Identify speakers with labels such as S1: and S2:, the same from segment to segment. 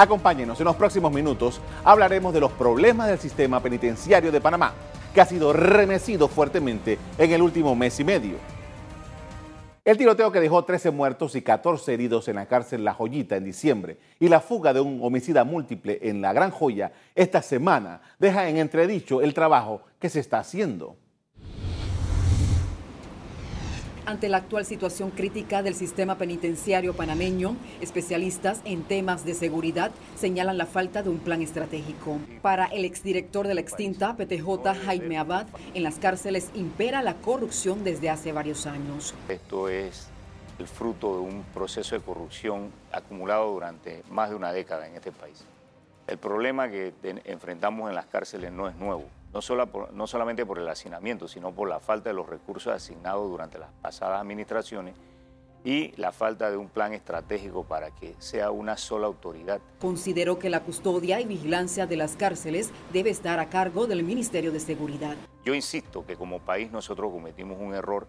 S1: Acompáñenos en los próximos minutos, hablaremos de los problemas del sistema penitenciario de Panamá, que ha sido remecido fuertemente en el último mes y medio. El tiroteo que dejó 13 muertos y 14 heridos en la cárcel La Joyita en diciembre y la fuga de un homicida múltiple en la Gran Joya esta semana deja en entredicho el trabajo que se está haciendo.
S2: Ante la actual situación crítica del sistema penitenciario panameño, especialistas en temas de seguridad señalan la falta de un plan estratégico. Para el exdirector de la extinta PTJ, Jaime Abad, en las cárceles impera la corrupción desde hace varios años.
S3: Esto es el fruto de un proceso de corrupción acumulado durante más de una década en este país. El problema que enfrentamos en las cárceles no es nuevo no, no solamente por el hacinamiento, sino por la falta de los recursos asignados durante las pasadas administraciones y la falta de un plan estratégico para que sea una sola autoridad.
S2: Consideró que la custodia y vigilancia de las cárceles debe estar a cargo del Ministerio de Seguridad.
S3: Yo insisto que como país nosotros cometimos un error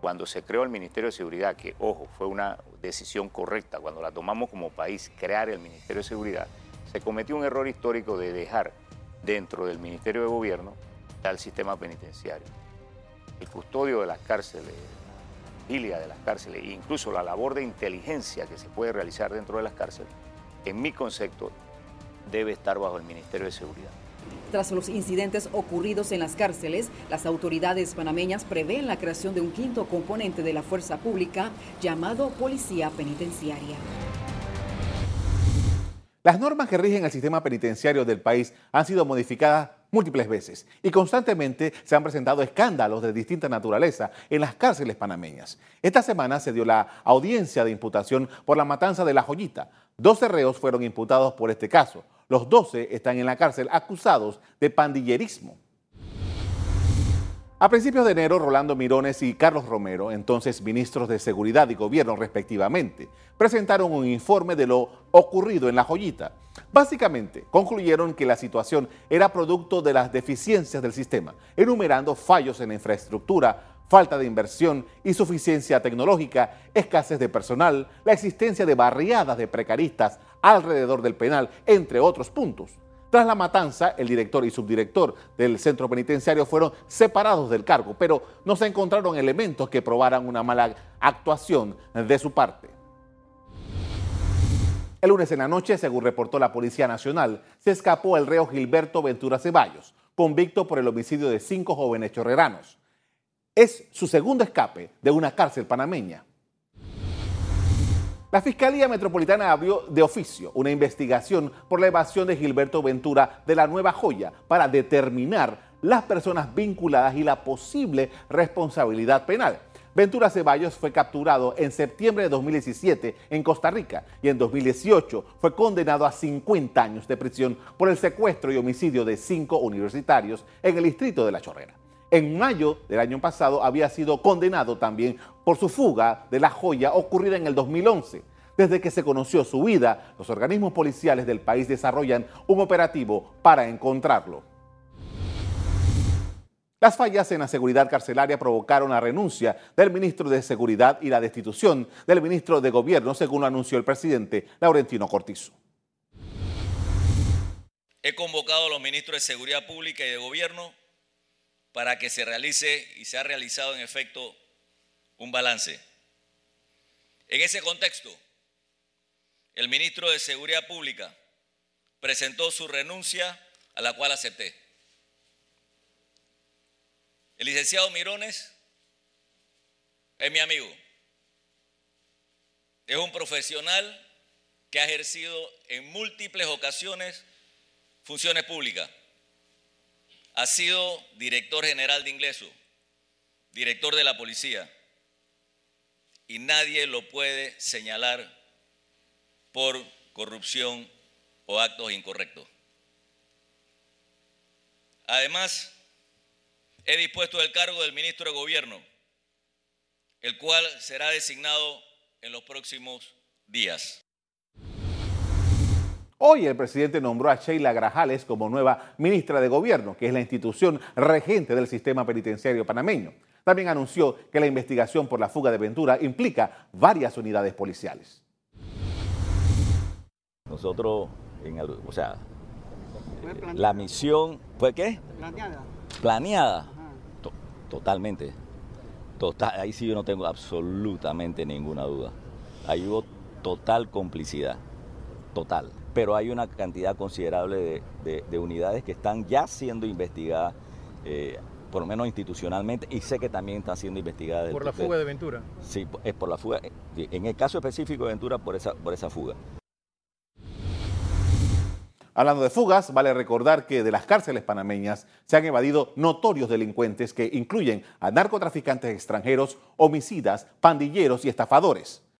S3: cuando se creó el Ministerio de Seguridad, que ojo, fue una decisión correcta, cuando la tomamos como país, crear el Ministerio de Seguridad, se cometió un error histórico de dejar dentro del Ministerio de Gobierno al sistema penitenciario. El custodio de las cárceles, la vigilia de las cárceles incluso la labor de inteligencia que se puede realizar dentro de las cárceles, en mi concepto, debe estar bajo el Ministerio de Seguridad.
S2: Tras los incidentes ocurridos en las cárceles, las autoridades panameñas prevén la creación de un quinto componente de la fuerza pública llamado Policía Penitenciaria.
S1: Las normas que rigen el sistema penitenciario del país han sido modificadas múltiples veces y constantemente se han presentado escándalos de distinta naturaleza en las cárceles panameñas. Esta semana se dio la audiencia de imputación por la matanza de La Joyita. 12 reos fueron imputados por este caso. Los 12 están en la cárcel acusados de pandillerismo. A principios de enero, Rolando Mirones y Carlos Romero, entonces ministros de Seguridad y Gobierno respectivamente, presentaron un informe de lo ocurrido en La Joyita. Básicamente, concluyeron que la situación era producto de las deficiencias del sistema, enumerando fallos en infraestructura, falta de inversión, insuficiencia tecnológica, escasez de personal, la existencia de barriadas de precaristas alrededor del penal, entre otros puntos. Tras la matanza, el director y subdirector del centro penitenciario fueron separados del cargo, pero no se encontraron elementos que probaran una mala actuación de su parte. El lunes en la noche, según reportó la Policía Nacional, se escapó el reo Gilberto Ventura Ceballos, convicto por el homicidio de cinco jóvenes chorreranos. Es su segundo escape de una cárcel panameña. La Fiscalía Metropolitana abrió de oficio una investigación por la evasión de Gilberto Ventura de la Nueva Joya para determinar las personas vinculadas y la posible responsabilidad penal. Ventura Ceballos fue capturado en septiembre de 2017 en Costa Rica y en 2018 fue condenado a 50 años de prisión por el secuestro y homicidio de cinco universitarios en el distrito de La Chorrera. En mayo del año pasado había sido condenado también por su fuga de la joya ocurrida en el 2011. Desde que se conoció su vida, los organismos policiales del país desarrollan un operativo para encontrarlo. Las fallas en la seguridad carcelaria provocaron la renuncia del ministro de Seguridad y la destitución del ministro de Gobierno, según lo anunció el presidente Laurentino Cortizo.
S4: He convocado a los ministros de Seguridad Pública y de Gobierno para que se realice y se ha realizado en efecto un balance. En ese contexto, el ministro de Seguridad Pública presentó su renuncia a la cual acepté. El licenciado Mirones es mi amigo. Es un profesional que ha ejercido en múltiples ocasiones funciones públicas ha sido director general de ingreso, director de la policía, y nadie lo puede señalar por corrupción o actos incorrectos. Además, he dispuesto el cargo del ministro de Gobierno, el cual será designado en los próximos días.
S1: Hoy el presidente nombró a Sheila Grajales como nueva ministra de Gobierno, que es la institución regente del sistema penitenciario panameño. También anunció que la investigación por la fuga de Ventura implica varias unidades policiales.
S5: Nosotros, en o sea, la misión, ¿fue qué? Planeada. Planeada. totalmente. Total, ahí sí yo no tengo absolutamente ninguna duda. Ahí hubo total complicidad, total. Pero hay una cantidad considerable de, unidades que están ya siendo investigadas, eh, por lo menos institucionalmente, y sé que también están siendo investigadas.
S6: ¿Por la fuga de Ventura?
S5: Sí, es por la fuga. En el caso específico de Ventura, por esa, por esa fuga.
S1: Hablando de fugas, vale recordar que de las cárceles panameñas se han evadido notorios delincuentes que incluyen a narcotraficantes extranjeros, homicidas, pandilleros y estafadores.